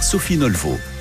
Sophie Nolvo.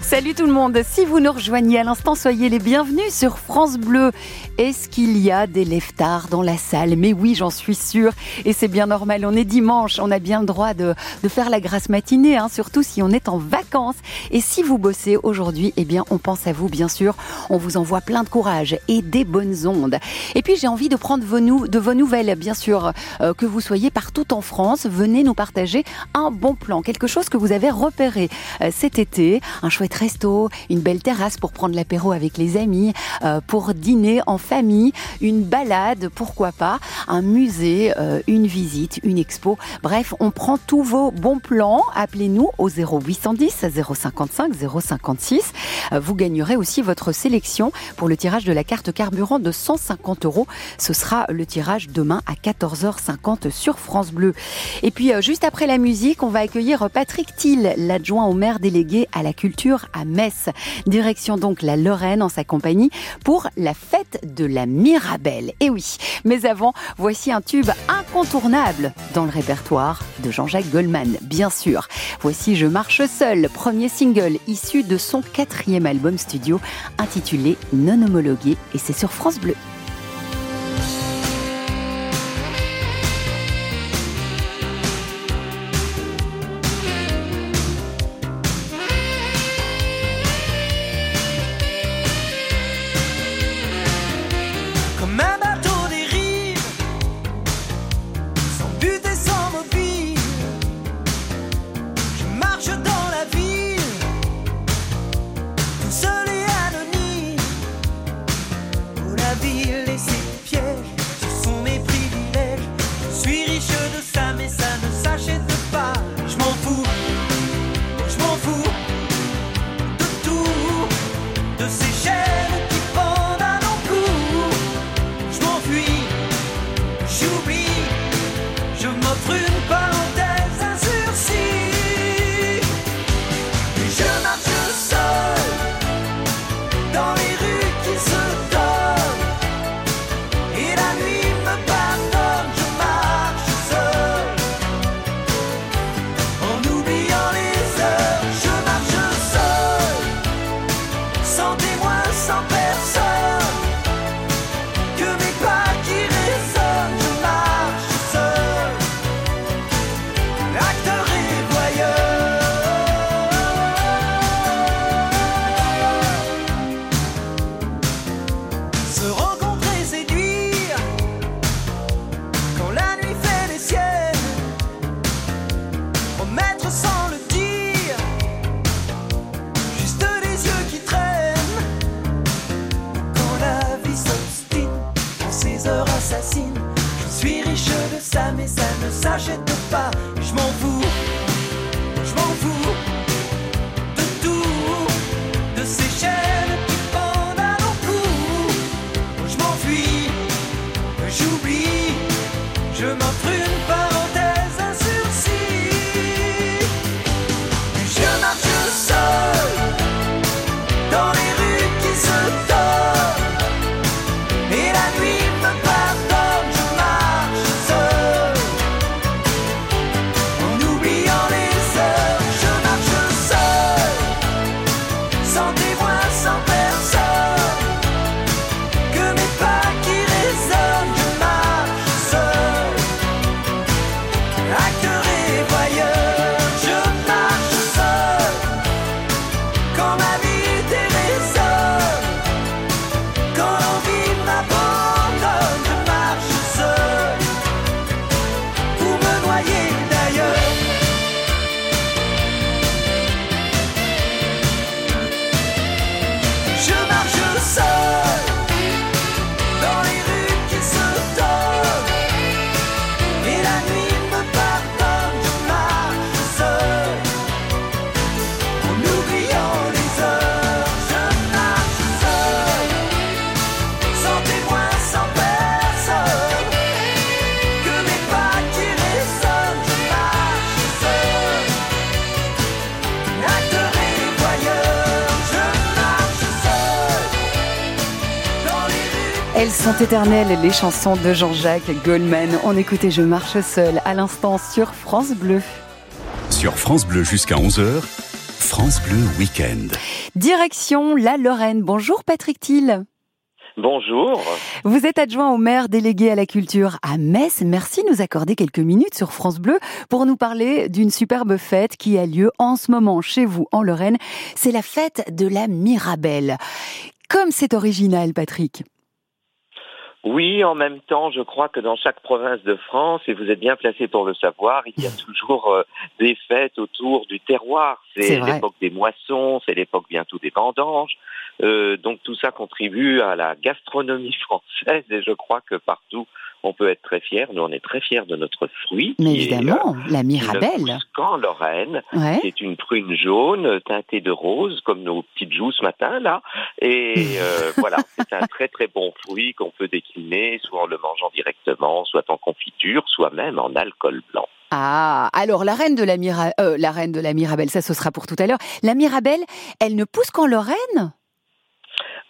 Salut tout le monde, si vous nous rejoignez à l'instant, soyez les bienvenus sur France Bleu. Est-ce qu'il y a des leftards dans la salle? Mais oui, j'en suis sûre. Et c'est bien normal, on est dimanche, on a bien le droit de, faire la grasse matinée, hein, surtout si on est en vacances. Et si vous bossez aujourd'hui, eh bien on pense à vous bien sûr. On vous envoie plein de courage et des bonnes ondes. Et puis j'ai envie de prendre vos de vos nouvelles, bien sûr, euh, que vous soyez partout en France. Venez nous partager un bon plan, quelque chose que vous avez repéré euh, cet été, un chouette resto, une belle terrasse pour prendre l'apéro avec les amis, euh, pour dîner en famille, une balade, pourquoi pas, un musée, euh, une visite, une expo. Bref, on prend tous vos bons plans. Appelez-nous au 0810 055 056. Euh, Vous gagnerez aussi votre sélection pour le tirage de la carte carburant de 150 euros. Ce sera le tirage demain à 14h50 sur France Bleu. Et puis, euh, juste après la musique, on va accueillir Patrick Thiel, l'adjoint au maire délégué à la culture à Metz. Direction donc la Lorraine en sa compagnie pour la fête de la Mirabelle. Et oui, mais avant, voici un tube incontournable dans le répertoire de Jean-Jacques Goldman, bien sûr. Voici Je marche seul, premier single issu de son quatrième album studio intitulé Non homologué et c'est sur France Bleu. Sont éternelles, les chansons de Jean-Jacques Goldman. On écoutait Je marche seul à l'instant sur France Bleu. Sur France Bleu jusqu'à 11h, France Bleu Week-end. Direction la Lorraine. Bonjour Patrick Thiel. Bonjour. Vous êtes adjoint au maire délégué à la culture à Metz. Merci de nous accorder quelques minutes sur France Bleu pour nous parler d'une superbe fête qui a lieu en ce moment chez vous en Lorraine. C'est la fête de la Mirabelle. Comme c'est original, Patrick. Oui, en même temps, je crois que dans chaque province de France, et vous êtes bien placé pour le savoir, il y a toujours euh, des fêtes autour du terroir. C'est l'époque des moissons, c'est l'époque bientôt des vendanges. Euh, donc tout ça contribue à la gastronomie française et je crois que partout on peut être très fier. Nous, on est très fiers de notre fruit. Mais qui est, évidemment, la Mirabelle. pousse qu'en Lorraine. Ouais. C'est une prune jaune teintée de rose, comme nos petites joues ce matin là. Et euh, voilà, c'est un très très bon fruit qu'on peut décliner, soit en le mangeant directement, soit en confiture, soit même en alcool blanc. Ah, alors la reine de la Mira, euh, la reine de la Mirabelle, ça ce sera pour tout à l'heure. La Mirabelle, elle ne pousse qu'en Lorraine?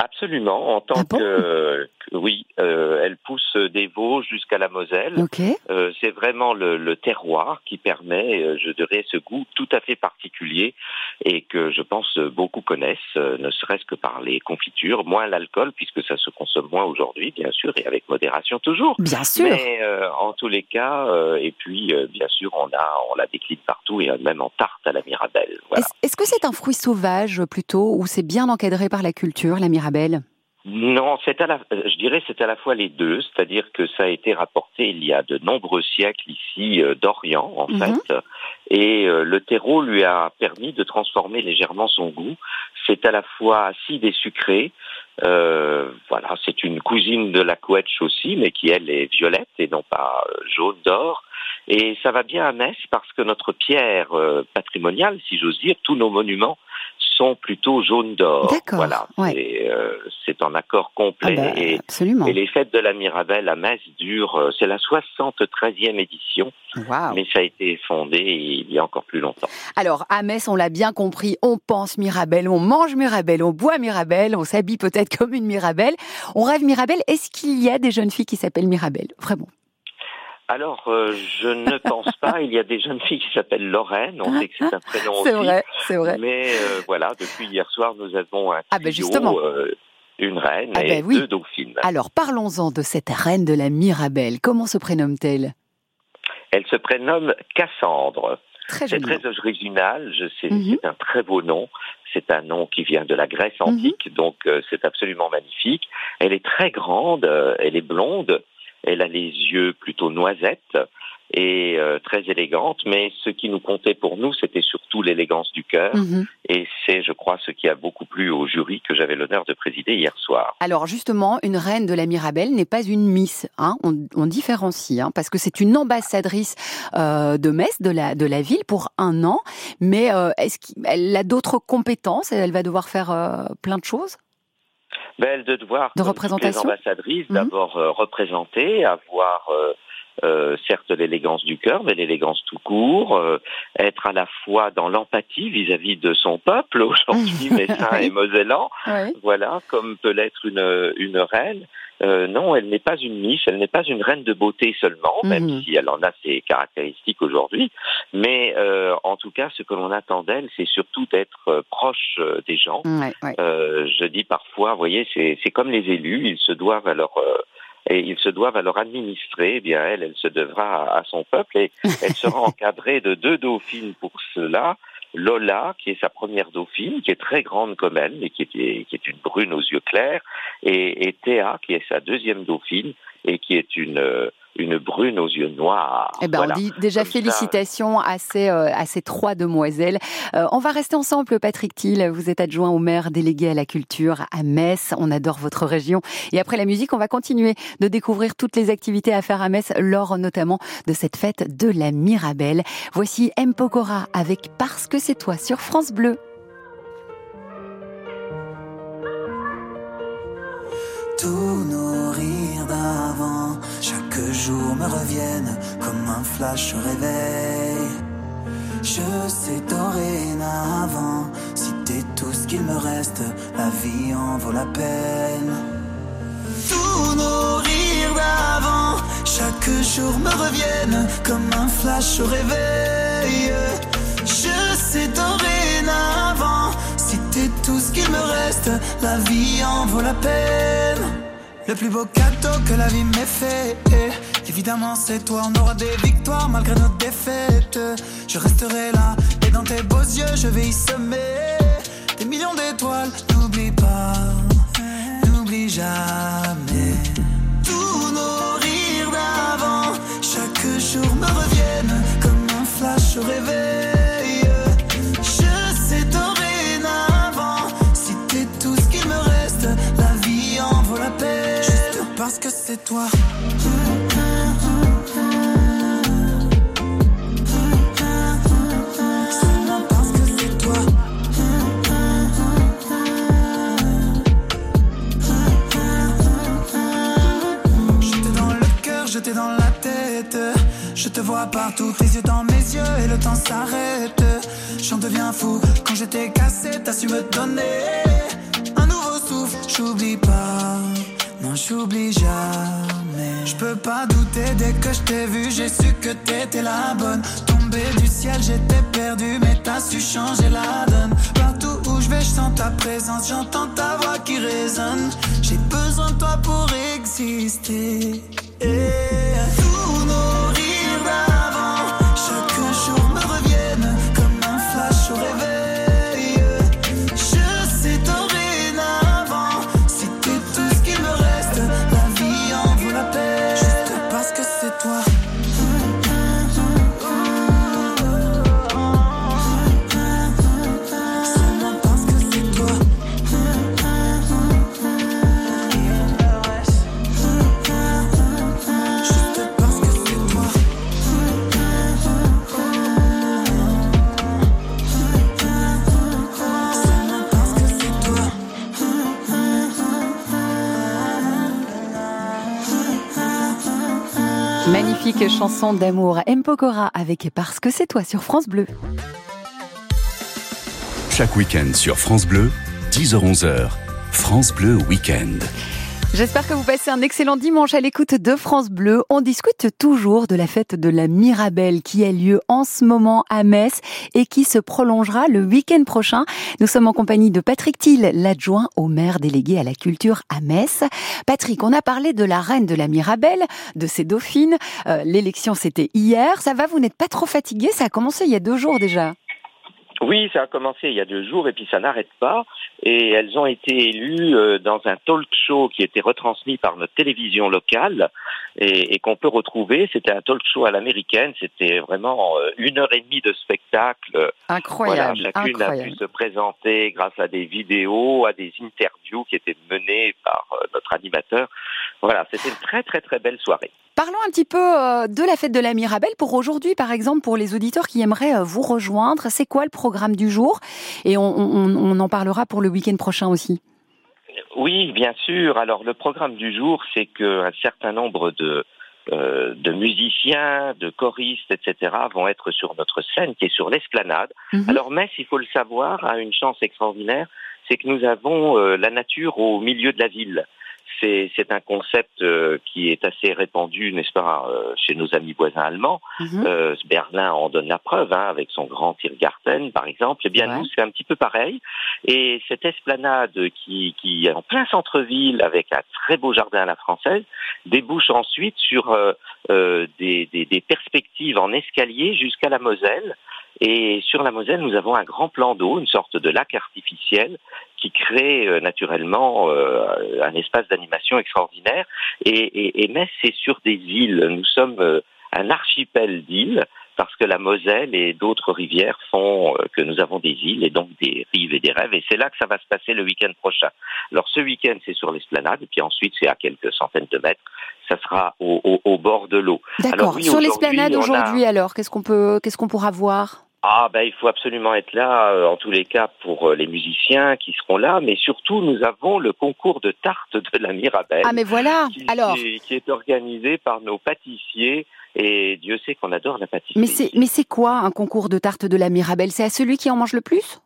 Absolument, en tant Ah bon que, que- oui, euh, elle pousse des Vosges jusqu'à la Moselle. Ok. Euh, c'est vraiment le, le terroir qui permet, euh, je dirais, ce goût tout à fait particulier et que je pense beaucoup connaissent, euh, ne serait-ce que par les confitures, moins l'alcool puisque ça se consomme moins aujourd'hui, bien sûr, et avec modération toujours. Bien sûr. Mais euh, en tous les cas, euh, et puis euh, bien sûr, on a, on la décline partout et même en tarte à la Mirabelle. Voilà. Est-ce que c'est un fruit sauvage plutôt ou c'est bien encadré par la culture, la Mirabelle? Non, c'est à la, euh, je dirais c'est à la fois les deux, c'est-à-dire que ça a été rapporté il y a de nombreux siècles ici euh, d'Orient en Mhm. fait, et euh, le terreau lui a permis de transformer légèrement son goût. C'est à la fois acide et sucré. Euh, voilà, c'est une cousine de la couetche aussi, mais qui elle est violette et non pas euh, jaune d'or. Et ça va bien à Metz parce que notre pierre euh, patrimoniale, si j'ose dire, tous nos monuments sont plutôt jaune d'or. D'accord, Voilà, ouais. c'est euh, en accord Ah complet. bah, et, Absolument. et les fêtes de la Mirabelle à Metz durent, c'est la 73e édition, Waouh. mais ça a été fondé il y a encore plus longtemps. Alors, à Metz, on l'a bien compris, on pense Mirabelle, on mange Mirabelle, on boit Mirabelle, on s'habille peut-être comme une Mirabelle, on rêve Mirabelle. Est-ce qu'il y a des jeunes filles qui s'appellent Mirabelle? Vraiment Alors, euh, je ne pense pas. Il y a des jeunes filles qui s'appellent Lorraine. On sait que c'est un prénom C'est vrai, c'est vrai. Mais euh, voilà, depuis hier soir, nous avons un Ah ben justement. euh, une reine Ah et ben oui. deux dauphines. Alors, parlons-en de cette reine de la Mirabelle. Comment se prénomme-t-elle? Elle se prénomme Cassandre. Très C'est joli. très original, je sais, Mhm. c'est un très beau nom. C'est un nom qui vient de la Grèce Mhm. antique, donc euh, c'est absolument magnifique. Elle est très grande, euh, elle est blonde, elle a les yeux plutôt noisettes et euh, très élégante, mais ce qui nous comptait pour nous, c'était surtout l'élégance du cœur, Mhm. et c'est, je crois, ce qui a beaucoup plu au jury que j'avais l'honneur de présider hier soir. Alors justement, une reine de la Mirabelle n'est pas une Miss. Hein on, on différencie, hein, parce que c'est une ambassadrice euh, de Metz, de la, de la ville, pour un an. Mais euh, est-ce qu'elle a d'autres compétences? Elle va devoir faire euh, plein de choses? Ben, elle de devoir, De représentation les ambassadrices, Mhm. d'abord euh, représenter, avoir euh, certes l'élégance du cœur, mais l'élégance tout court, euh, être à la fois dans l'empathie vis-à-vis de son peuple, aujourd'hui messin et mosellan, Oui. voilà, comme peut l'être une, une reine. Euh, non, elle n'est pas une niche, elle n'est pas une reine de beauté seulement, même Mhm. si elle en a ses caractéristiques aujourd'hui. Mais euh, en tout cas, ce que l'on attend d'elle, c'est surtout d'être euh, proche euh, des gens, Ouais, ouais. euh, je dis parfois, vous voyez, c'est c'est comme les élus, ils se doivent à leur euh, et ils se doivent à leur administrer. Eh bien, elle, elle se devra à, son peuple et elle sera encadrée de deux dauphines pour cela. Lola, qui est sa première dauphine, qui est très grande comme elle, mais qui est, qui est une brune aux yeux clairs, et, et Théa, qui est sa deuxième dauphine, et qui est une, euh, une brune aux yeux noirs. Eh ben, Voilà. on dit déjà Comme ça. félicitations à ces, euh, à ces trois demoiselles. Euh, on va rester ensemble, Patrick Thiel. Vous êtes adjoint au maire délégué à la culture à Metz. On adore votre région. Et après la musique, on va continuer de découvrir toutes les activités à faire à Metz lors notamment de cette fête de la Mirabelle. Voici M. Pokora avec Parce que c'est toi sur France Bleu. D'avant, le jour me revienne comme un flash au réveil. Je sais dorénavant, si t'es tout ce qu'il me reste, la vie en vaut la peine. Tout rires d'avant, chaque jour me revienne comme un flash au réveil. Je sais dorénavant, si t'es tout ce qu'il me reste, la vie en vaut la peine. Le plus beau cadeau que la vie m'ait fait. Évidemment, c'est toi, on aura des victoires malgré nos défaites. Je resterai là, et dans tes beaux yeux, je vais y semer des millions d'étoiles. N'oublie pas, n'oublie jamais. Tous nos rires d'avant, chaque jour me reviennent comme un flash au parce que c'est toi. J'étais dans la tête. Je te vois partout, tes yeux dans mes yeux et le temps s'arrête. J'en deviens fou quand j'étais cassé, t'as su me donner un nouveau souffle. J'oublie pas, non j'oublie jamais. Je peux pas douter dès que je t'ai vu, j'ai su que t'étais la bonne. Tombé du ciel, j'étais perdu, mais t'as su changer la donne. Partout où je vais, je sens ta présence, j'entends ta voix qui résonne. J'ai besoin de toi pour exister. Et Chanson d'amour. M. Avec Parce que c'est toi sur France Bleu. Chaque week-end sur France Bleu, 10h-11h, France Bleu Week-end. J'espère que vous passez un excellent dimanche à l'écoute de France Bleu. On discute toujours de la fête de la Mirabelle qui a lieu en ce moment à Metz et qui se prolongera le week-end prochain. Nous sommes en compagnie de Patrick Thiel, l'adjoint au maire délégué à la culture à Metz. Patrick, on a parlé de la reine de la Mirabelle, de ses dauphines. Euh, L'élection, c'était hier. Ça va, vous n'êtes pas trop fatigué? Ça a commencé il y a deux jours déjà. Oui, ça a commencé il y a deux jours et puis ça n'arrête pas. Et elles ont été élues euh, dans un talk show qui était retransmis par notre télévision locale et, et qu'on peut retrouver. C'était un talk show à l'américaine. C'était vraiment euh, une heure et demie de spectacle. Incroyable, voilà, chacune a pu se présenter grâce à des vidéos, à des interviews qui étaient menées par euh, notre animateur. Voilà, c'était une très très très belle soirée. Parlons un petit peu euh, de la fête de la Mirabelle pour aujourd'hui, par exemple, pour les auditeurs qui aimeraient euh, vous rejoindre. C'est quoi le programme du jour? Et on, on- on en parlera pour le week-end prochain aussi. Oui, bien sûr. Alors le programme du jour, c'est qu'un certain nombre de euh, de musiciens, de choristes, etc., vont être sur notre scène qui est sur l'esplanade. Mhm. Alors Metz, il faut le savoir, a une chance extraordinaire, c'est que nous avons euh, la nature au milieu de la ville. C'est un concept euh, qui est assez répandu, n'est-ce pas, euh, chez nos amis voisins allemands. Mhm. Euh, Berlin en donne la preuve, hein, avec son grand Tiergarten, par exemple. Eh bien, Ouais. nous, c'est un petit peu pareil. Et cette esplanade qui, qui est en plein centre-ville, avec un très beau jardin à la française, débouche ensuite sur euh, euh, des, des- des perspectives en escalier jusqu'à la Moselle. Et sur la Moselle, nous avons un grand plan d'eau, une sorte de lac artificiel qui crée euh, naturellement euh, un espace d'animation extraordinaire. Et, et, et Metz, c'est sur des îles. Nous sommes euh, un archipel d'îles parce que la Moselle et d'autres rivières font que nous avons des îles et donc des des rêves. Et c'est là que ça va se passer le week-end prochain. Alors ce week-end, c'est sur l'esplanade, et puis ensuite, c'est à quelques centaines de mètres. Ça sera au, au, au bord de l'eau. D'accord. oui, Sur l'esplanade a- aujourd'hui, alors, qu'est-ce qu'on peut, qu'est-ce qu'on pourra voir? Ah ben il faut absolument être là, euh, en tous les cas pour euh, les musiciens qui seront là, mais surtout nous avons le concours de tarte de la Mirabelle. Ah, mais voilà. qui, Alors, qui est organisé par nos pâtissiers et Dieu sait qu'on adore la pâtisserie. mais c'est, mais c'est quoi un concours de tarte de la Mirabelle? C'est à celui qui en mange le plus?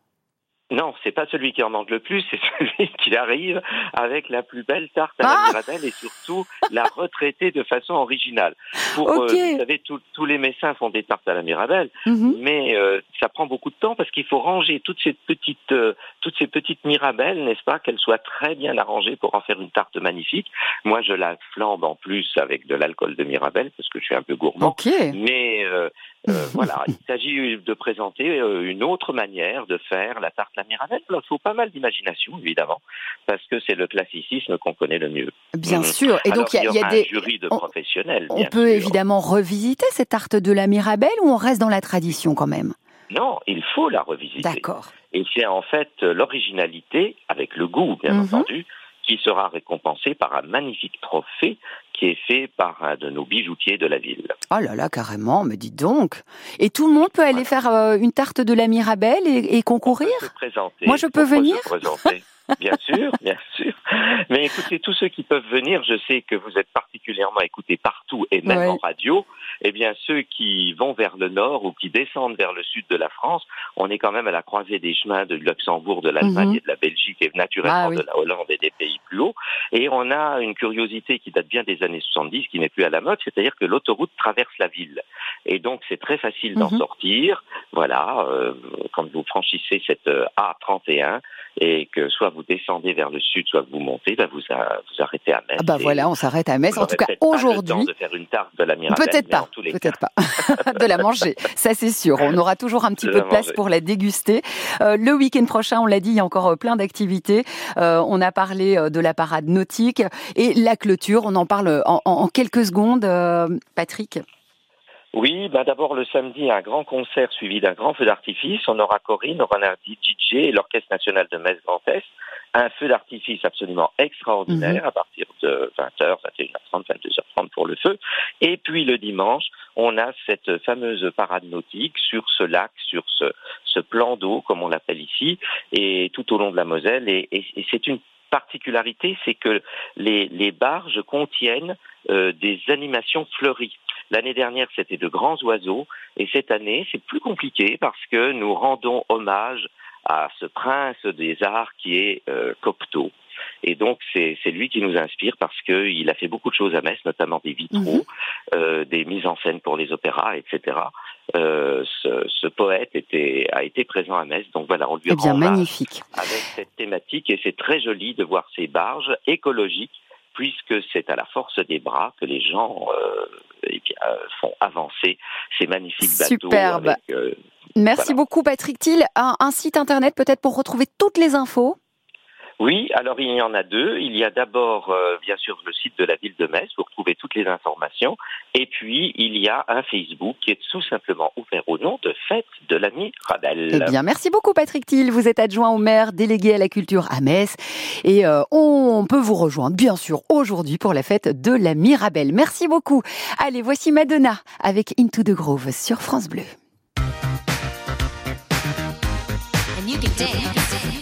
Non, c'est pas celui qui en manque le plus, c'est celui qui arrive avec la plus belle tarte à Ah la Mirabelle et surtout la retraiter de façon originale. Pour, euh, vous savez, tous- tous les messins font des tartes à la Mirabelle, Mhm. mais euh, ça prend beaucoup de temps parce qu'il faut ranger toutes ces petites, euh, toutes ces petites Mirabelles, n'est-ce pas, qu'elles soient très bien arrangées pour en faire une tarte magnifique. Moi, je la flambe en plus avec de l'alcool de Mirabelle parce que je suis un peu gourmand. Ok. Mais euh, voilà, il s'agit de présenter euh, une autre manière de faire la tarte la Mirabelle. Alors, Il faut pas mal d'imagination, évidemment, parce que c'est le classicisme qu'on connaît le mieux. Bien Mhm. sûr. Et donc, il y, a- il y a aura des. un jury de on- professionnels. On peut sûr. évidemment revisiter cette tarte de la Mirabelle ou on reste dans la tradition quand même? Non, il faut la revisiter. D'accord. Et c'est en fait l'originalité, avec le goût, bien Mhm. entendu, qui sera récompensé par un magnifique trophée qui est fait par un de nos bijoutiers de la ville. Oh là là, carrément, mais dites donc. Et tout le monde peut aller faire euh, une tarte de la Mirabelle et, et concourir? Se présenter. Moi, je peux venir? Bien sûr, bien sûr. Mais écoutez, tous ceux qui peuvent venir, je sais que vous êtes particulièrement écoutés partout et même Ouais. en radio. Eh bien, ceux qui vont vers le nord ou qui descendent vers le sud de la France, on est quand même à la croisée des chemins de Luxembourg, de l'Allemagne Mhm. et de la Belgique et naturellement Ah oui. de la Hollande et des pays plus hauts. Et on a une curiosité qui date bien des années 70, qui n'est plus à la mode, c'est-à-dire que l'autoroute traverse la ville. Et donc, c'est très facile d'en Mhm. sortir. Voilà, euh, quand vous franchissez cette euh, A31 et que soit vous descendez vers le sud, soit vous montez, ben vous, a- vous arrêtez à Metz. Ah bah voilà, on s'arrête à Metz. En tout cas, aujourd'hui, de faire une tarte de la Mirabelle. peut-être pas, peut-être pas, de la manger. Ça c'est sûr. On aura toujours un petit De peu de place manger. pour la déguster. Euh, le week-end prochain, on l'a dit, il y a encore euh, plein d'activités. Euh, on a parlé euh, de la parade nautique et la clôture. On en parle en, en- en quelques secondes, euh, Patrick. Oui, ben d'abord le samedi, un grand concert suivi d'un grand feu d'artifice. On aura Corinne, on aura DJ et l'Orchestre national de Metz Grand Est. Un feu d'artifice absolument extraordinaire Mhm. à partir de 20h, 21h30, 22h30 pour le feu. Et puis le dimanche, on a cette fameuse parade nautique sur ce lac, sur ce, ce plan d'eau, comme on l'appelle ici, et tout au long de la Moselle. Et, et- et c'est une particularité, c'est que les, les barges contiennent euh, des animations fleuries. L'année dernière, c'était de grands oiseaux, et cette année, c'est plus compliqué parce que nous rendons hommage à ce prince des arts qui est euh, Cocteau. Et donc, c'est c'est lui qui nous inspire parce qu'il a fait beaucoup de choses à Metz, notamment des vitraux, Mhm. euh, des mises en scène pour les opéras, etc. Euh, ce, ce poète était, a été présent à Metz, donc voilà, on lui Eh bien, rend magnifique. avec cette thématique et c'est très joli de voir ces barges écologiques puisque c'est à la force des bras que les gens euh, eh bien, euh, font avancer ces magnifiques bateaux. Superbe. avec, euh, Merci Voilà. beaucoup, Patrick Thiel. Un, un site internet peut-être pour retrouver toutes les infos. Oui, alors il y en a deux. Il y a d'abord, euh, bien sûr, le site de la ville de Metz pour trouver toutes les informations. Et puis, il y a un Facebook qui est tout simplement ouvert au nom de Fête de la Mirabelle. Eh bien, merci beaucoup, Patrick Thiel. Vous êtes adjoint au maire, délégué à la culture à Metz. Et euh, on peut vous rejoindre, bien sûr, aujourd'hui pour la fête de la Mirabelle. Merci beaucoup. Allez, voici Madonna avec Into the Grove sur France Bleu. and you can dance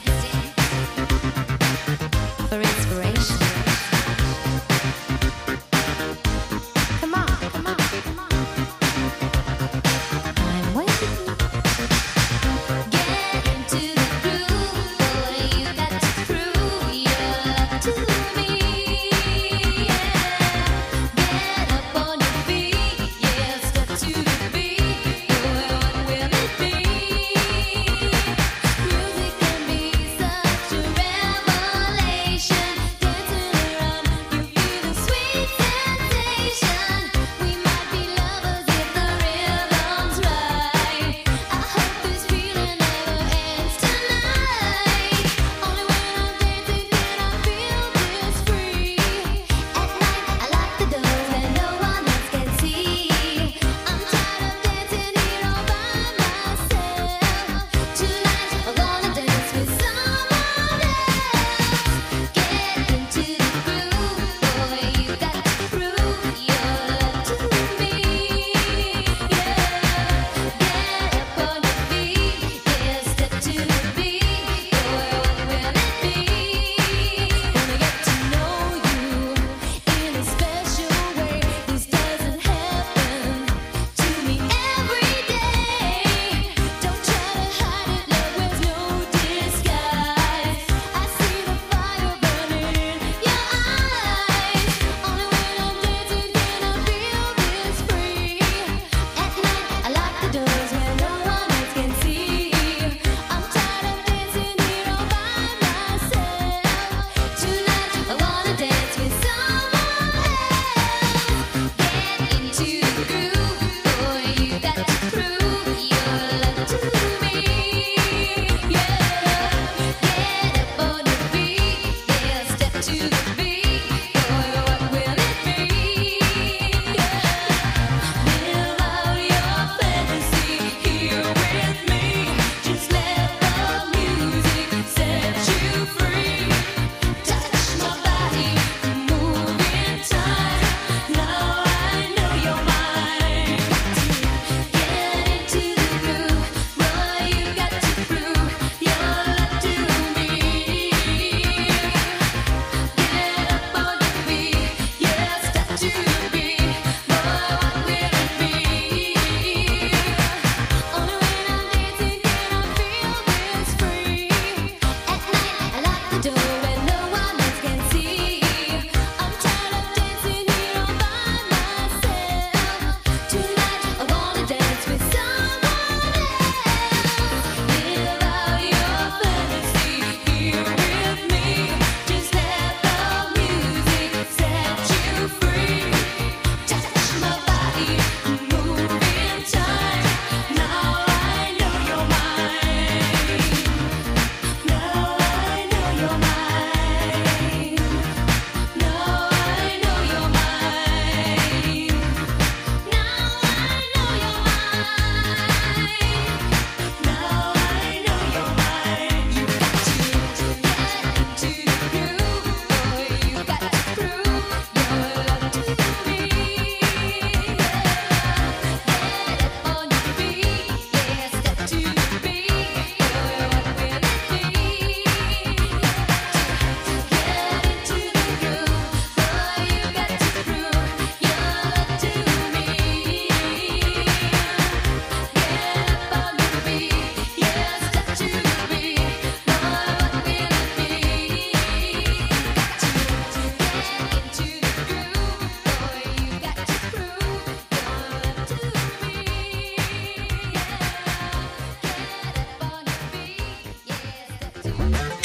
You.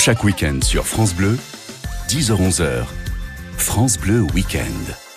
Chaque week-end sur France Bleu, 10h-11h, France Bleu Week-end.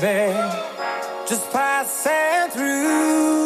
Baby. Just passing through.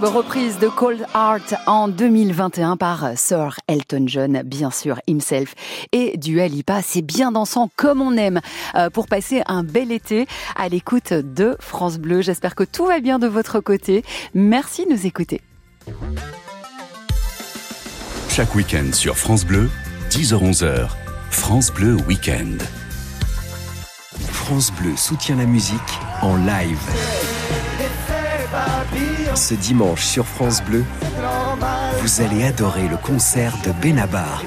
Superbe reprise de Cold Heart en 2021 par Sir Elton John, bien sûr, himself. Et du Alipa, c'est bien dansant comme on aime euh, pour passer un bel été à l'écoute de France Bleu. J'espère que tout va bien de votre côté. Merci de nous écouter. Chaque week-end sur France Bleu, 10h-11h, France Bleu Week-end. France Bleu soutient la musique en live. Ce dimanche sur France Bleu, vous allez adorer le concert de Benabar.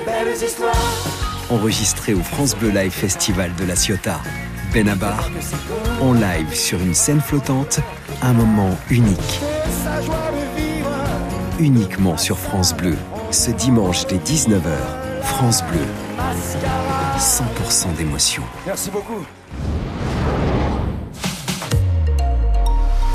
Enregistré au France Bleu Live Festival de la Ciotat. Benabar, en live sur une scène flottante, un moment unique. Uniquement sur France Bleu, ce dimanche dès 19h, France Bleu. 100% d'émotion.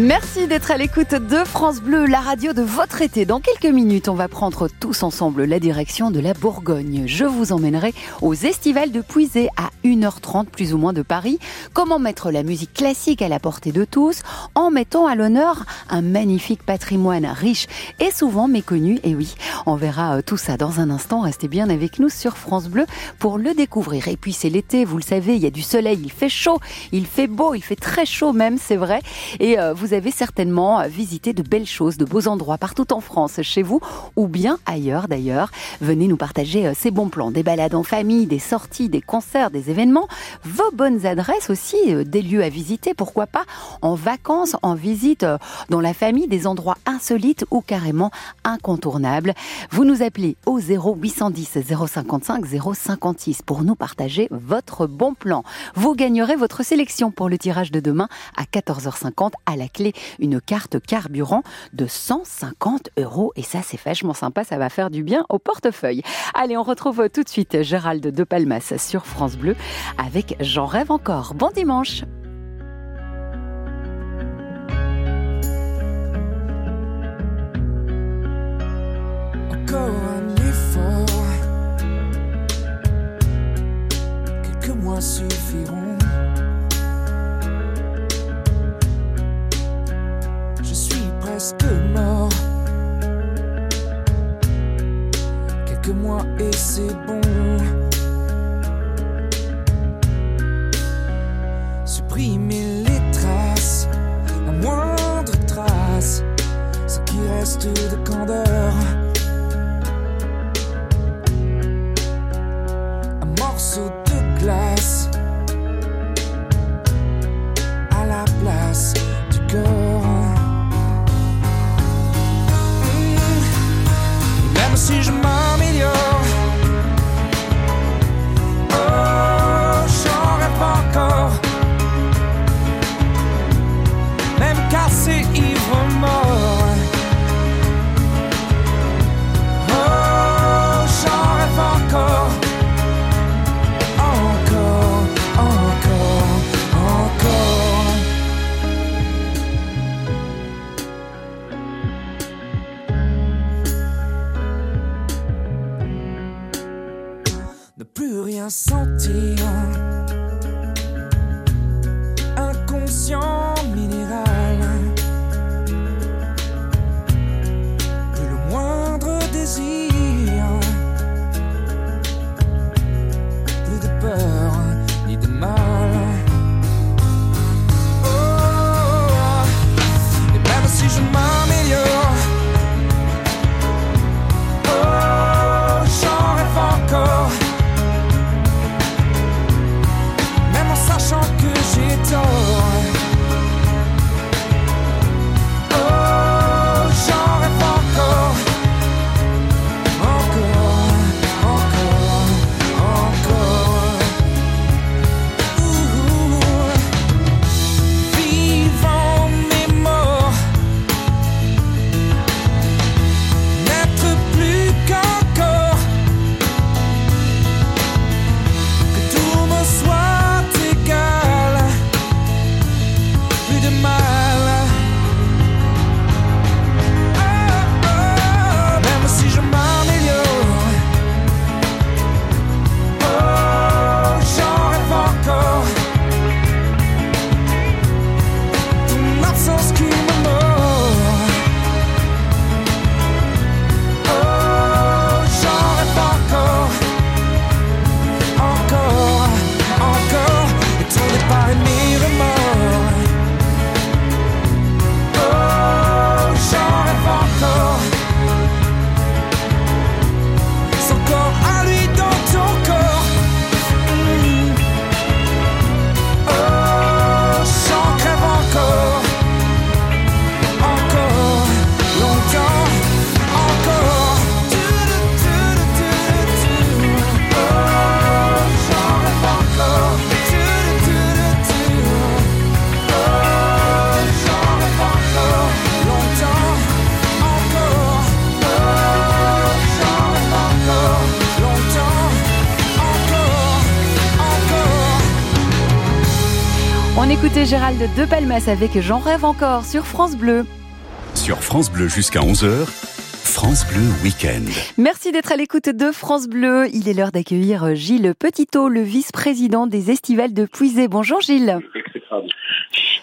Merci d'être à l'écoute de France Bleu, la radio de votre été. Dans quelques minutes, on va prendre tous ensemble la direction de la Bourgogne. Je vous emmènerai aux estivales de Puisay à 1h30 plus ou moins de Paris. Comment mettre la musique classique à la portée de tous en mettant à l'honneur un magnifique patrimoine riche et souvent méconnu? Et oui, on verra euh, tout ça dans un instant. Restez bien avec nous sur France Bleu pour le découvrir. Et puis c'est l'été, vous le savez, il y a du soleil, il fait chaud, il fait beau, il fait très chaud même, c'est vrai. Et euh, vous avez certainement visité de belles choses, de beaux endroits partout en France, chez vous ou bien ailleurs d'ailleurs. Venez nous partager euh, ces bons plans, des balades en famille, des sorties, des concerts, des événements, vos bonnes adresses aussi, euh, des lieux à visiter, pourquoi pas en vacances, en visite euh, dans la famille, des endroits insolites ou carrément incontournables. Vous nous appelez au 0810 055 056 pour nous partager votre bon plan. Vous gagnerez votre sélection pour le tirage de demain à 14h50 à la une carte carburant de 150 euros et ça c'est vachement sympa, ça va faire du bien au portefeuille. Allez, on retrouve tout de suite Gérald de Palmas sur France Bleu avec J'en rêve encore. Bon dimanche. Presque mort. Quelques mois et c'est bon. Gérald de Palmas avec J'en rêve encore sur France Bleu. Sur France Bleu jusqu'à 11h, France Bleu Week-end. Merci d'être à l'écoute de France Bleu. Il est l'heure d'accueillir Gilles Petitot, le vice-président des Estivales de Puisay. Bonjour Gilles.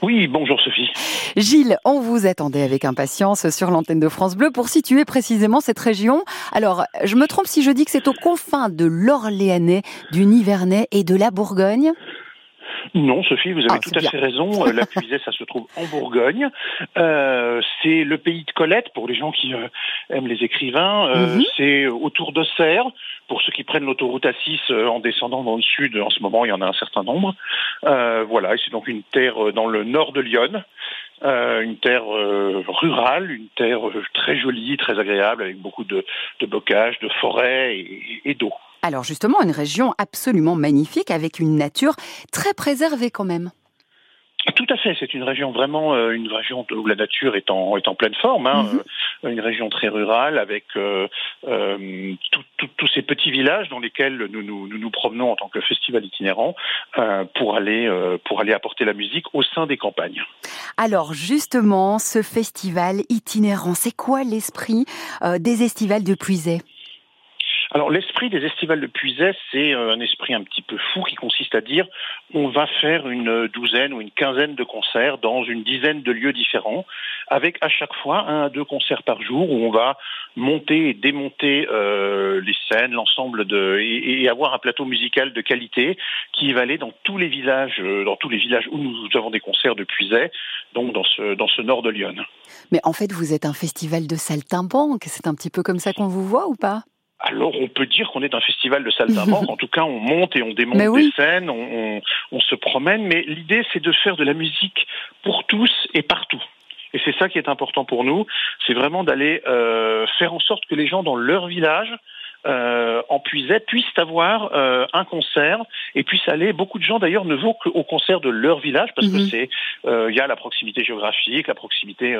Oui, bonjour Sophie. Gilles, on vous attendait avec impatience sur l'antenne de France Bleu pour situer précisément cette région. Alors, je me trompe si je dis que c'est aux confins de l'Orléanais, du Nivernais et de la Bourgogne? Non, Sophie, vous avez Ah, tout à bien. fait raison. Euh, La Puisée, ça se trouve en Bourgogne. Euh, c'est le pays de Colette pour les gens qui euh, aiment les écrivains. Euh, Mhm. C'est autour de Serres pour ceux qui prennent l'autoroute A6 euh, en descendant dans le sud. En ce moment, il y en a un certain nombre. Euh, voilà, et c'est donc une terre dans le nord de Lyon. Euh, une terre euh, rurale, une terre euh, très jolie, très agréable, avec beaucoup de, de bocage, de forêts et, et d'eau. Alors justement, une région absolument magnifique avec une nature très préservée quand même. Tout à fait, c'est une région vraiment euh, une région où la nature est en, est en pleine forme, hein, Mhm. euh, une région très rurale avec euh, tous ces petits villages dans lesquels nous nous, nous, nous promenons en tant que festival itinérant pour aller pour aller apporter la musique au sein des campagnes. Alors justement, ce festival itinérant, c'est quoi l'esprit des estivales de Puisay? Alors l'esprit des estivales de Puisay, c'est euh, un esprit un petit peu fou qui consiste à dire on va faire une douzaine ou une quinzaine de concerts dans une dizaine de lieux différents, avec à chaque fois un à deux concerts par jour où on va monter et démonter euh, les scènes, l'ensemble de et, avoir un plateau musical de qualité qui va aller dans tous les villages, euh, dans tous les villages où nous avons des concerts de Puisay, donc dans ce dans ce nord de Lyon. Mais en fait, vous êtes un festival de saltimbanque. C'est un petit peu comme ça qu'on vous voit ou pas? Alors on peut dire qu'on est un festival de saltimbanque. en tout cas, on monte et on démonte Mais oui. des scènes, on, on- on se promène. Mais l'idée, c'est de faire de la musique pour tous et partout. Et c'est ça qui est important pour nous. C'est vraiment d'aller euh, faire en sorte que les gens dans leur village euh, en puissent avoir euh, un concert et puissent aller. Beaucoup de gens d'ailleurs ne vont qu'au concert de leur village parce que Mhm. c'est il y a la proximité géographique, la proximité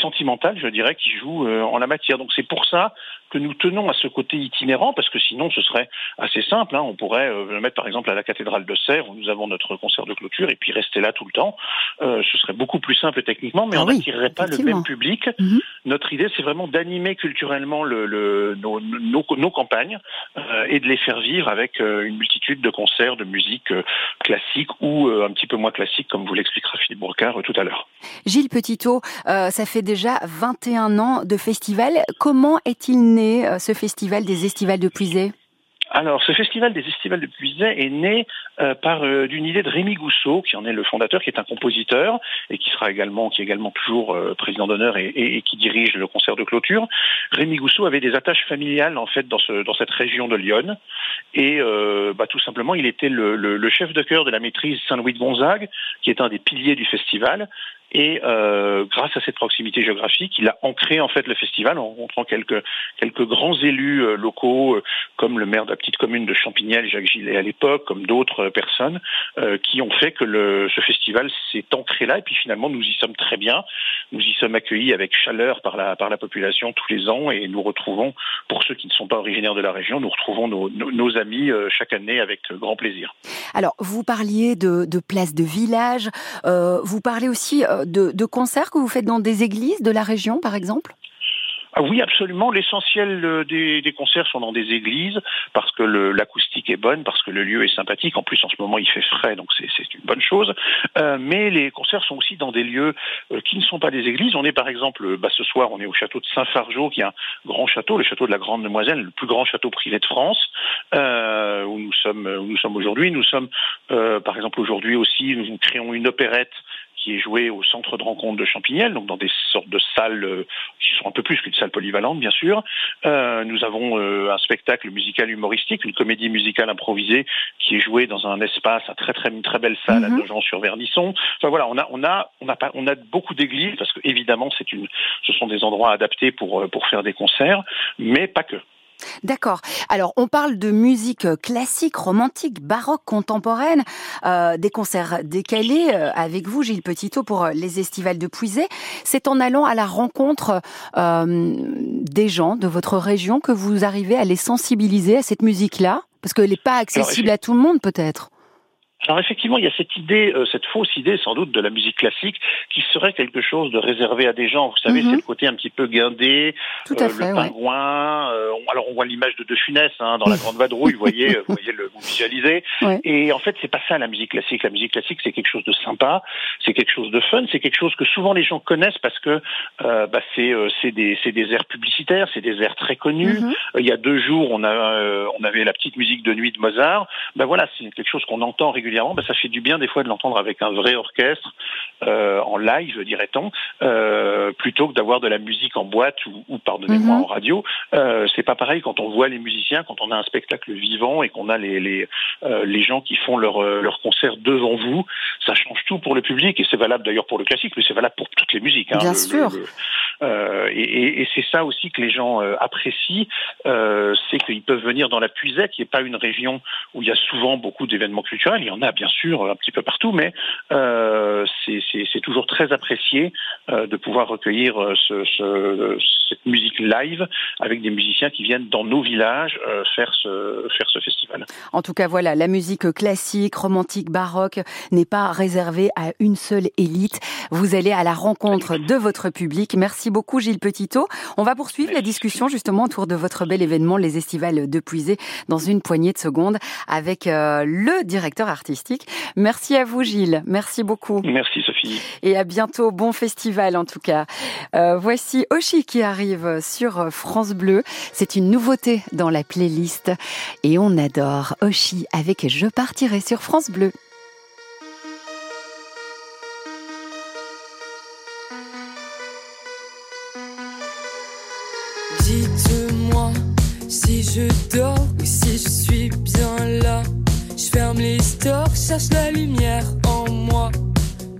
sentimentale, je dirais, qui joue en la matière. Donc c'est pour ça que nous tenons à ce côté itinérant parce que sinon ce serait assez simple. hein. On pourrait euh, le mettre par exemple à la cathédrale de Serres où nous avons notre concert de clôture et puis rester là tout le temps. Euh, ce serait beaucoup plus simple techniquement, mais Ah on oui, n'attirerait pas le même public. Mhm. Notre idée, c'est vraiment d'animer culturellement le, le- nos, nos, nos campagnes euh, et de les faire vivre avec une multitude de concerts de musique classique ou un petit peu moins classique, comme vous l'expliquera Philippe Brocard tout à l'heure. Gilles Petitot, ça fait déjà 21 ans de festival. Comment est-il euh, ce festival des estivales de Puisay? Alors, ce festival des estivales de Puisay est né euh, par euh, d'une idée de Rémi Gousseau, qui en est le fondateur, qui est un compositeur et qui sera également, qui est également toujours président d'honneur et, qui dirige le concert de clôture. Rémi Gousseau avait des attaches familiales en fait dans ce dans cette région de Lyon et bah, tout simplement, il était le, le- le chef de chœur de la maîtrise Saint-Louis de Gonzague, qui est un des piliers du festival. Et euh, grâce à cette proximité géographique, il a ancré en fait le festival en rencontrant quelques quelques grands élus euh, locaux, euh, comme le maire de la petite commune de Champignelles, Jacques Gillet à l'époque, comme d'autres euh, personnes, qui ont fait que le, ce festival s'est ancré là. Et puis finalement, nous y sommes très bien. Nous y sommes accueillis avec chaleur par la par la population tous les ans, et nous retrouvons, pour ceux qui ne sont pas originaires de la région, nous retrouvons nos, nos, amis chaque année avec grand plaisir. Alors, vous parliez de, de places de village, vous parlez aussi de, concerts que vous faites dans des églises de la région, par exemple? Ah oui, absolument. L'essentiel euh, des, concerts sont dans des églises parce que l'acoustique est bonne, parce que le lieu est sympathique. En plus, en ce moment, il fait frais, donc c'est une bonne chose. Euh, mais les concerts sont aussi dans des lieux euh, qui ne sont pas des églises. On est par exemple, bah, ce soir, on est au château de Saint-Fargeau, qui est un grand château, le château de la Grande Demoiselle, le plus grand château privé de France, où nous sommes, où nous sommes aujourd'hui. Nous sommes, par exemple, aujourd'hui aussi, nous créons une opérette qui est jouée au centre de rencontre de Champignelles, donc dans des sortes de salles euh, qui sont un peu plus qu'une salle polyvalente, bien sûr. Euh, nous avons euh, un spectacle musical humoristique, une comédie musicale improvisée qui est jouée dans un espace, un très très une très belle salle à Mhm. Nogent-sur-Vernisson. Enfin voilà, on a on a on a pas on a beaucoup d'églises parce que évidemment c'est une ce sont des endroits adaptés pour pour faire des concerts, mais pas que. D'accord. Alors, on parle de musique classique, romantique, baroque, contemporaine, euh, des concerts décalés euh, avec vous, Gilles Petitot, pour euh, les estivales de Puisay. C'est en allant à la rencontre euh, des gens de votre région que vous arrivez à les sensibiliser à cette musique-là? Parce qu'elle n'est pas accessible à tout le monde, peut-être. Alors effectivement, il y a cette idée, euh, cette fausse idée sans doute de la musique classique qui serait quelque chose de réservé à des gens. Vous savez, Mhm. c'est le côté un petit peu guindé, Tout à euh, fait, le ouais. pingouin. euh, on- alors on voit l'image de De Funès hein, dans la Grande Vadrouille, vous voyez, vous voyez le vous visualisez. Ouais. Et en fait, c'est pas ça la musique classique. La musique classique, c'est quelque chose de sympa, c'est quelque chose de fun, c'est quelque chose que souvent les gens connaissent parce que euh, bah, c'est euh, c'est des c'est des airs publicitaires, c'est des airs très connus. Mhm. Il y a deux jours, on a euh, on avait la petite musique de nuit de Mozart. Ben voilà, c'est quelque chose qu'on entend régulièrement. Ben ça fait du bien des fois de l'entendre avec un vrai orchestre euh, en live, dirait-on, euh, plutôt que d'avoir de la musique en boîte ou, ou pardonnez-moi Mhm. en radio. Euh, c'est pas pareil quand on voit les musiciens, quand on a un spectacle vivant et qu'on a les les, les gens qui font leur leur concert devant vous. Ça change tout pour le public et c'est valable d'ailleurs pour le classique, mais c'est valable pour toutes les musiques. hein. Bien Le- sûr. le- et et- et c'est ça aussi que les gens apprécient, c'est qu'ils peuvent venir dans la Puisette, qui n'est pas une région où il y a souvent beaucoup d'événements culturels. Il y en a bien sûr un petit peu partout, mais euh, c'est- toujours très apprécié euh, de pouvoir recueillir euh, ce, ce- cette musique live avec des musiciens qui viennent dans nos villages euh, faire ce faire ce festival. En tout cas, voilà, la musique classique, romantique, baroque n'est pas réservée à une seule élite. Vous allez à la rencontre de votre public. Merci beaucoup, Gilles Petitot. On va poursuivre la discussion justement autour de votre bel événement, les Estivales de Puisée, dans une poignée de secondes avec le directeur artistique. Merci à vous, Gilles. Merci beaucoup. Merci Sophie. Et à bientôt. Bon festival, en tout cas. Euh, voici Oshi qui arrive sur France Bleu. C'est une nouveauté dans la playlist. Et on adore Oshi avec Je partirai sur France Bleu. Dites-moi si je dors cherche la lumière en moi.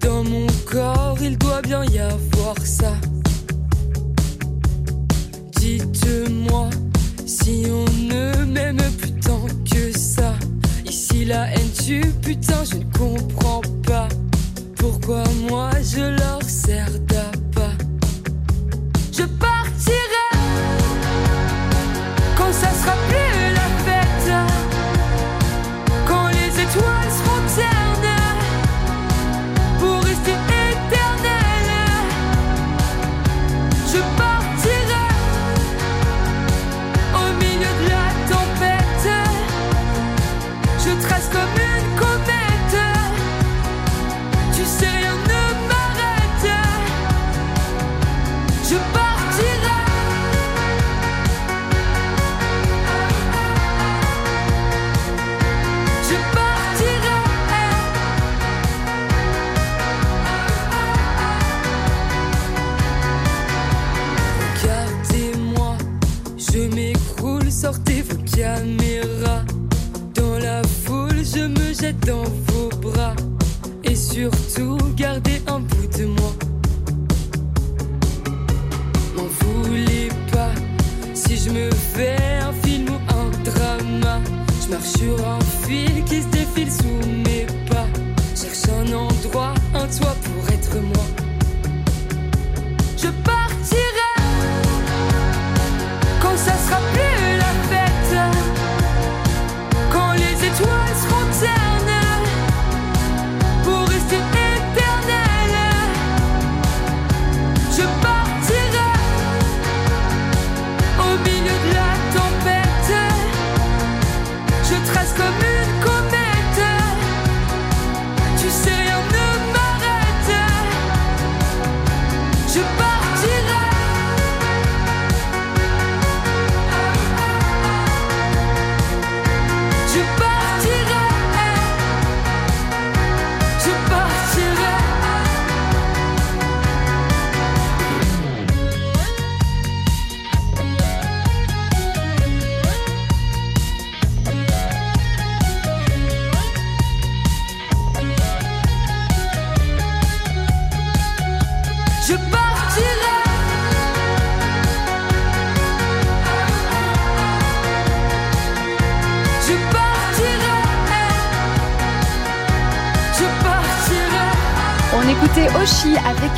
Dans mon corps, il doit bien y avoir ça. Dites-moi si on ne m'aime plus tant que ça. Ici la haine tue, putain, je ne comprends pas. Pourquoi moi je leur sers d'appât.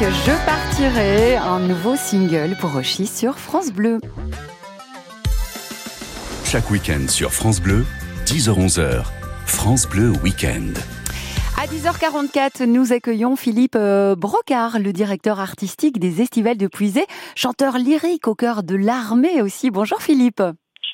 Je partirai, un nouveau single pour Oshi sur France Bleu. Chaque week-end sur France Bleu, 10h-11h, France Bleu Week-end. À 10h44, nous accueillons Philippe euh, Brocard, le directeur artistique des Estivales de Puisay, chanteur lyrique au cœur de l'armée aussi. Bonjour Philippe.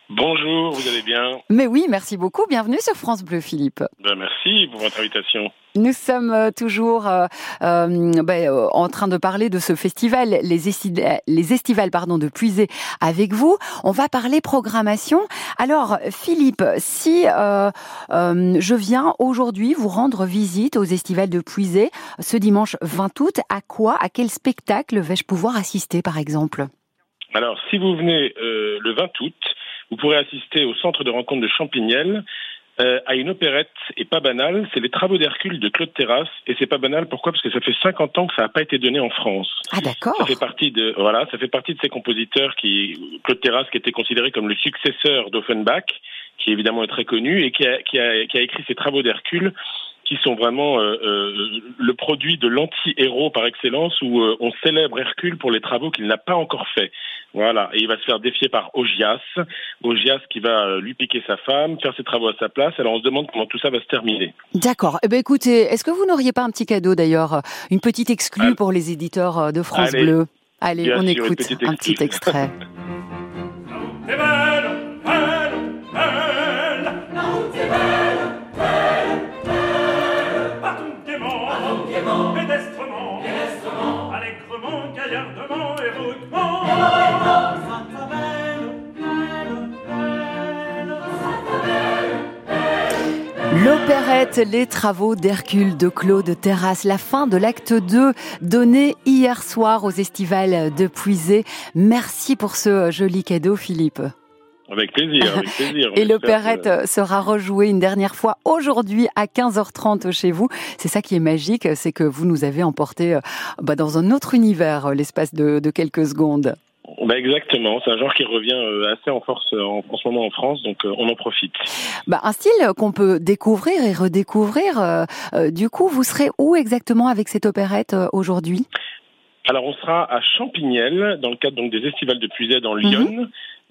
Bonjour, vous allez bien Mais oui, merci beaucoup. Bienvenue sur France Bleu, Philippe. ben, Merci pour votre invitation. Nous sommes euh, toujours euh, euh, ben, euh, en train de parler de ce festival, les, esti- les estivales pardon, de Puisay avec vous. On va parler programmation. Alors, Philippe, si je viens aujourd'hui vous rendre visite aux estivales de Puisay ce dimanche 20 août, à quoi, à quel spectacle vais-je pouvoir assister, par exemple? Alors, si vous venez le 20 août, vous pourrez assister au centre de rencontre de Champignelles euh, à une opérette et pas banale, c'est les travaux d'Hercule de Claude Terrasse et c'est pas banal pourquoi? Parce que ça fait 50 ans que ça n'a pas été donné en France. Ah d'accord. Ça fait partie de voilà, ça fait partie de ces compositeurs qui Claude Terrasse qui était considéré comme le successeur d'Offenbach, qui évidemment est très connu et qui a, qui a, qui a écrit ces travaux d'Hercule qui sont vraiment euh, euh, le produit de l'anti-héros par excellence où euh, on célèbre Hercule pour les travaux qu'il n'a pas encore fait. Voilà, et il va se faire défier par Ogias, Ogias qui va lui piquer sa femme, faire ses travaux à sa place. Alors on se demande comment tout ça va se terminer. D'accord. Eh ben écoutez, est-ce que vous n'auriez pas un petit cadeau d'ailleurs, une petite exclue pour les éditeurs de France Allez. Bleu? Allez, on sûr, écoute un petit extrait. L'opérette Les Travaux d'Hercule de Claude Terrasse, la fin de l'acte 2 donné hier soir aux estivales de Puisay. Merci pour ce joli cadeau, Philippe. Avec plaisir, avec plaisir. Et l'opérette sera rejouée une dernière fois aujourd'hui à 15h30 chez vous. C'est ça qui est magique, c'est que vous nous avez emporté euh, bah, dans un autre univers euh, l'espace de quelques secondes. Bah exactement, c'est un genre qui revient euh, assez en force euh, en, ce moment en France, donc euh, on en profite. Bah, un style qu'on peut découvrir et redécouvrir. du coup, vous serez où exactement avec cette opérette aujourd'hui? Alors on sera à Champignelles dans le cadre donc des estivales de Puisay dans Lyon.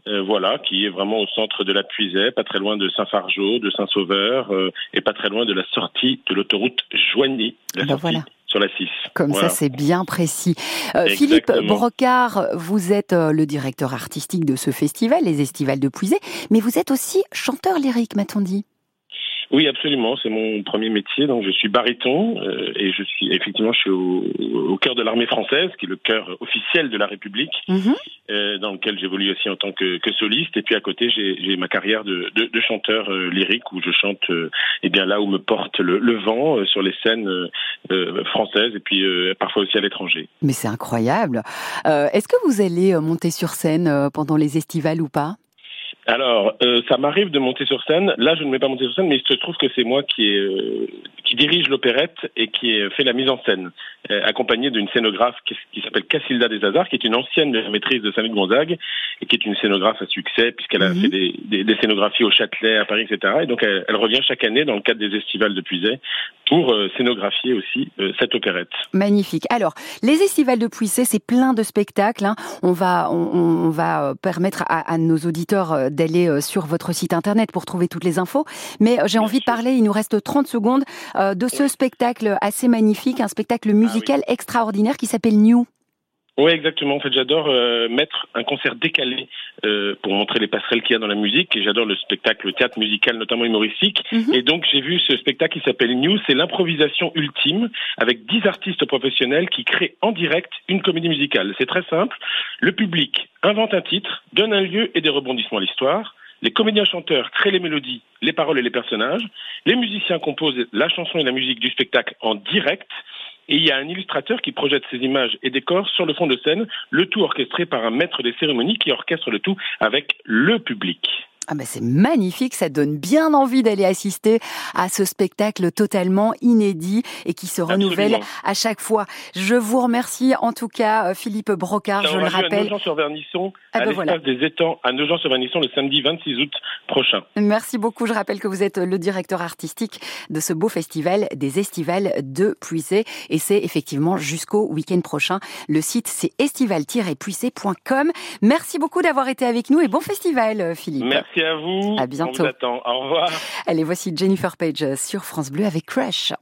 euh, voilà, qui est vraiment au centre de la Puisay, pas très loin de Saint-Fargeau, de Saint-Sauveur, euh, et pas très loin de la sortie de l'autoroute Joigny, la Ah bah sortie voilà. Sur la 6. Comme Voilà. ça, c'est bien précis. Euh, Philippe. Brocard, vous êtes euh, le directeur artistique de ce festival, les Estivales de Puisay, mais vous êtes aussi chanteur lyrique, m'a-t-on dit? Oui, absolument. C'est mon premier métier. Donc, je suis baryton euh, et je suis effectivement, je suis au, au cœur de l'armée française, qui est le cœur officiel de la République, Mhm. euh, dans lequel j'évolue aussi en tant que, que soliste. Et puis à côté, j'ai ma carrière de, de, de chanteur euh, lyrique où je chante, eh bien là où me porte le, le vent euh, sur les scènes françaises et puis euh, parfois aussi à l'étranger. Mais c'est incroyable. Euh, Est-ce que vous allez monter sur scène pendant les estivales ou pas? Alors, euh, ça m'arrive de monter sur scène. Là, je ne vais pas monter sur scène, mais il se trouve que c'est moi qui, est, euh, qui dirige l'opérette et qui ai fait la mise en scène, euh, accompagné d'une scénographe qui, qui s'appelle Cassilda des Hazards, qui est une ancienne maîtrise de de Gonzague et qui est une scénographe à succès puisqu'elle a Mhm. fait des, des, des scénographies au Châtelet, à Paris, etc. Et donc, elle, elle revient chaque année dans le cadre des estivales de Puisay pour euh, scénographier aussi euh, cette opérette. Magnifique. Alors, les estivales de Puissay, c'est plein de spectacles. hein. On va, on, on va permettre à, à nos auditeurs d'aller euh, sur votre site internet pour trouver toutes les infos. Mais euh, j'ai envie de parler, il nous reste 30 secondes, euh, de ce spectacle assez magnifique, un spectacle musical extraordinaire qui s'appelle New. Oui, exactement. En fait, j'adore euh, mettre un concert décalé euh, pour montrer les passerelles qu'il y a dans la musique. Et j'adore le spectacle, le théâtre musical, notamment humoristique. Mhm. Et donc, j'ai vu ce spectacle qui s'appelle New. C'est l'improvisation ultime avec dix artistes professionnels qui créent en direct une comédie musicale. C'est très simple. Le public invente un titre, donne un lieu et des rebondissements à l'histoire. Les comédiens-chanteurs créent les mélodies, les paroles et les personnages. Les musiciens composent la chanson et la musique du spectacle en direct. Et il y a un illustrateur qui projette ces images et décors sur le fond de scène, le tout orchestré par un maître des cérémonies qui orchestre le tout avec le public. Ah ben c'est magnifique, ça donne bien envie d'aller assister à ce spectacle totalement inédit et qui se renouvelle à chaque fois. Je vous remercie en tout cas, euh, Philippe Brocard, Ça je le lieu à rappelle. Nogent-sur-Vernisson, Ah à ben l'espace voilà. des étangs à Nogent-sur-Vernisson le samedi 26 août prochain. Merci beaucoup. Je rappelle que vous êtes le directeur artistique de ce beau festival des Estivales de Puissay. Et c'est effectivement jusqu'au week-end prochain. Le site, c'est estival-puissay.com. Merci beaucoup d'avoir été avec nous et bon festival, Philippe. Merci à vous. À bientôt. On vous attend. Au revoir. Allez, voici Jennifer Page sur France Bleu avec Crush.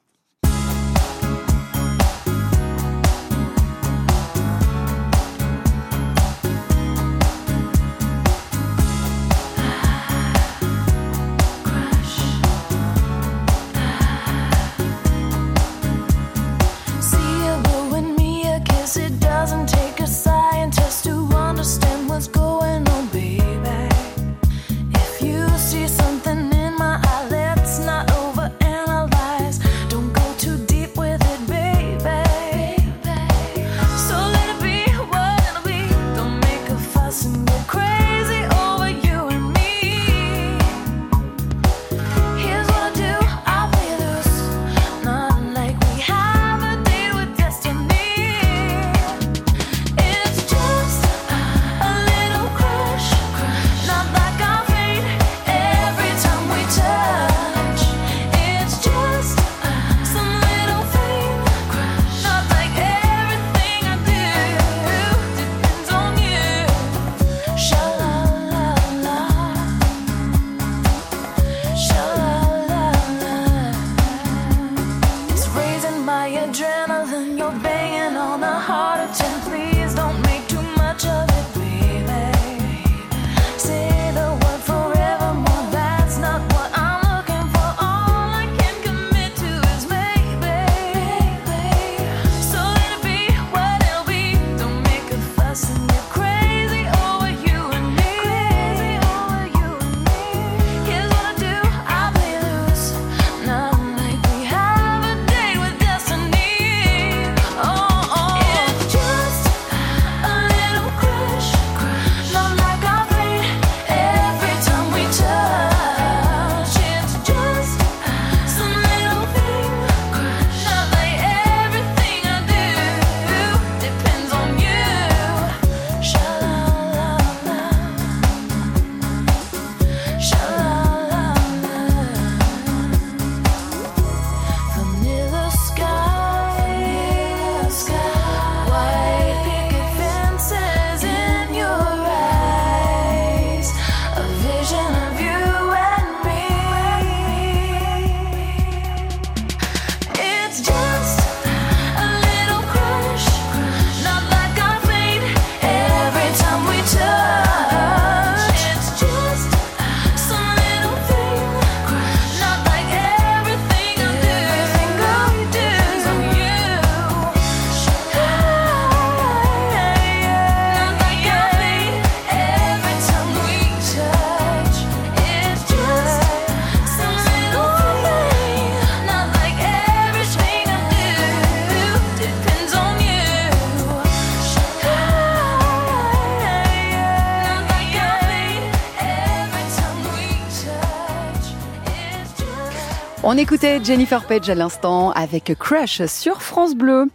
On écoutait Jennifer Page à l'instant avec Crush sur France Bleu.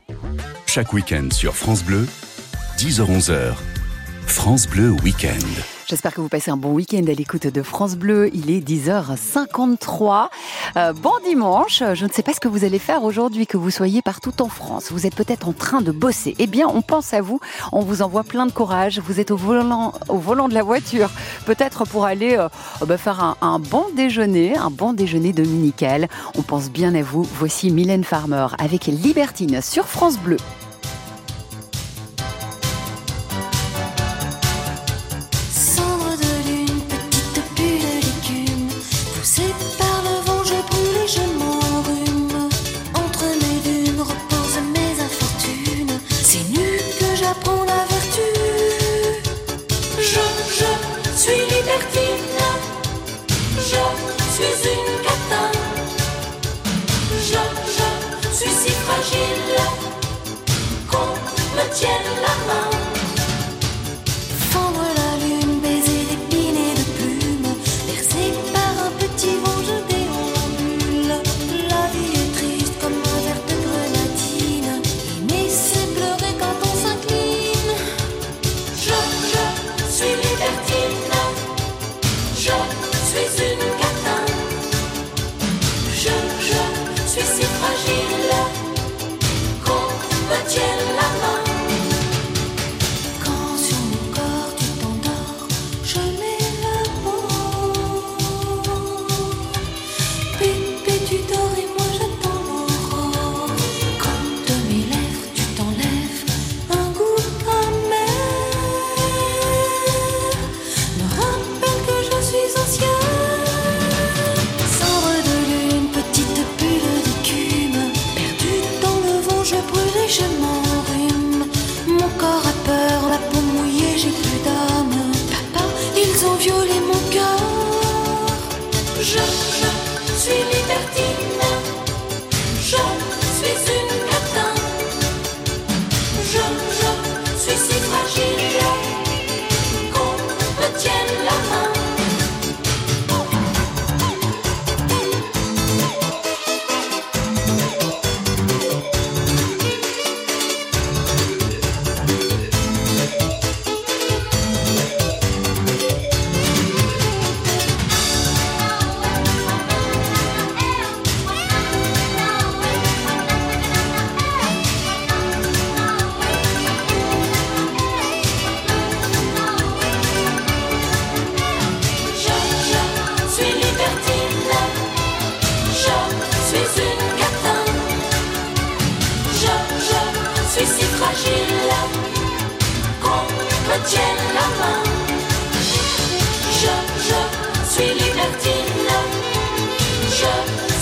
Chaque week-end sur France Bleu, 10h-11h, France Bleu Week-end. J'espère que vous passez un bon week-end à l'écoute de France Bleu. Il est 10h53. Euh, bon dimanche. Je ne sais pas ce que vous allez faire aujourd'hui, que vous soyez partout en France. Vous êtes peut-être en train de bosser. Eh bien, on pense à vous. On vous envoie plein de courage. Vous êtes au volant, de la voiture. Peut-être pour aller euh, bah, faire un, un bon déjeuner, un bon déjeuner dominical. On pense bien à vous. Voici Mylène Farmer avec Libertine sur France Bleu.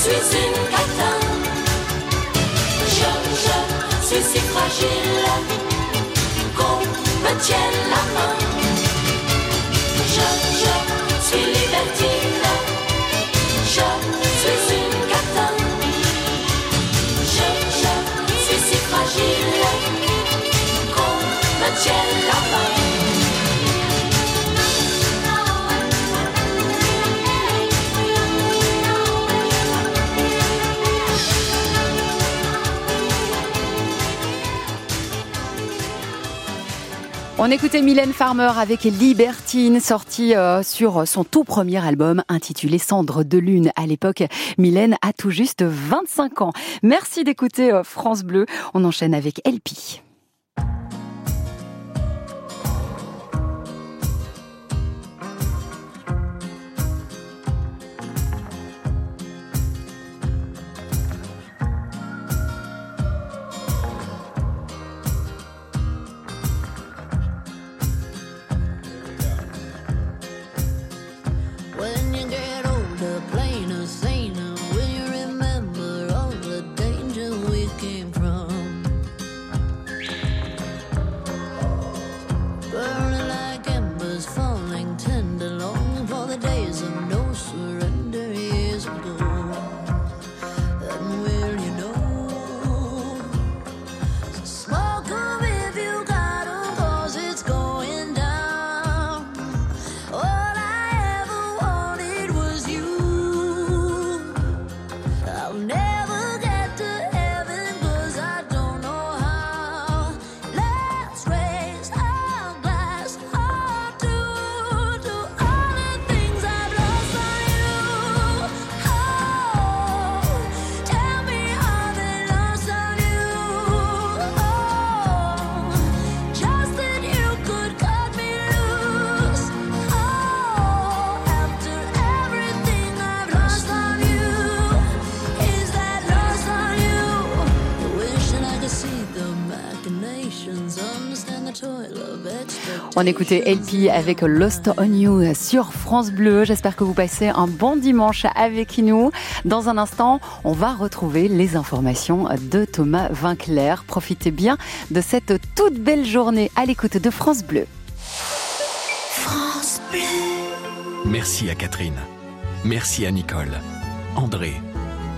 Suis une catin. Je, je suis si fragile qu'on me tienne la main. On écoutait Mylène Farmer avec Libertine, sortie euh, sur son tout premier album intitulé Cendre de Lune. À l'époque, Mylène a tout juste 25 ans. Merci d'écouter euh, France Bleu. On enchaîne avec LP. On écoutait LP avec Lost on You sur France Bleu. J'espère que vous passez un bon dimanche avec nous. Dans un instant, on va retrouver les informations de Thomas Vinclair. Profitez bien de cette toute belle journée à l'écoute de France Bleu. France Bleu. Merci à Catherine. Merci à Nicole, André,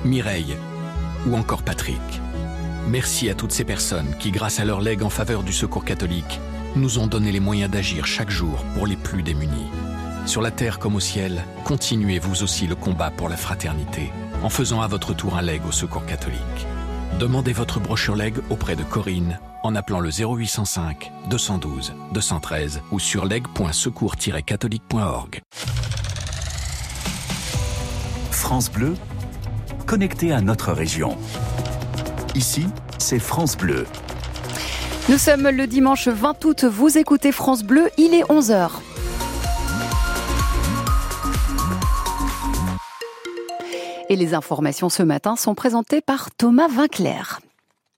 Mireille ou encore Patrick. Merci à toutes ces personnes qui, grâce à leur legs en faveur du secours catholique, nous ont donné les moyens d'agir chaque jour pour les plus démunis. Sur la terre comme au ciel, continuez vous aussi le combat pour la fraternité en faisant à votre tour un leg au secours catholique. Demandez votre brochure leg auprès de Corinne en appelant le 0805 212 213 ou sur leg.secours-catholique.org. France Bleu, connecté à notre région. Ici, c'est France Bleu. Nous sommes le dimanche 20 août. Vous écoutez France Bleu. Il est 11h. Et les informations ce matin sont présentées par Thomas Vinclair.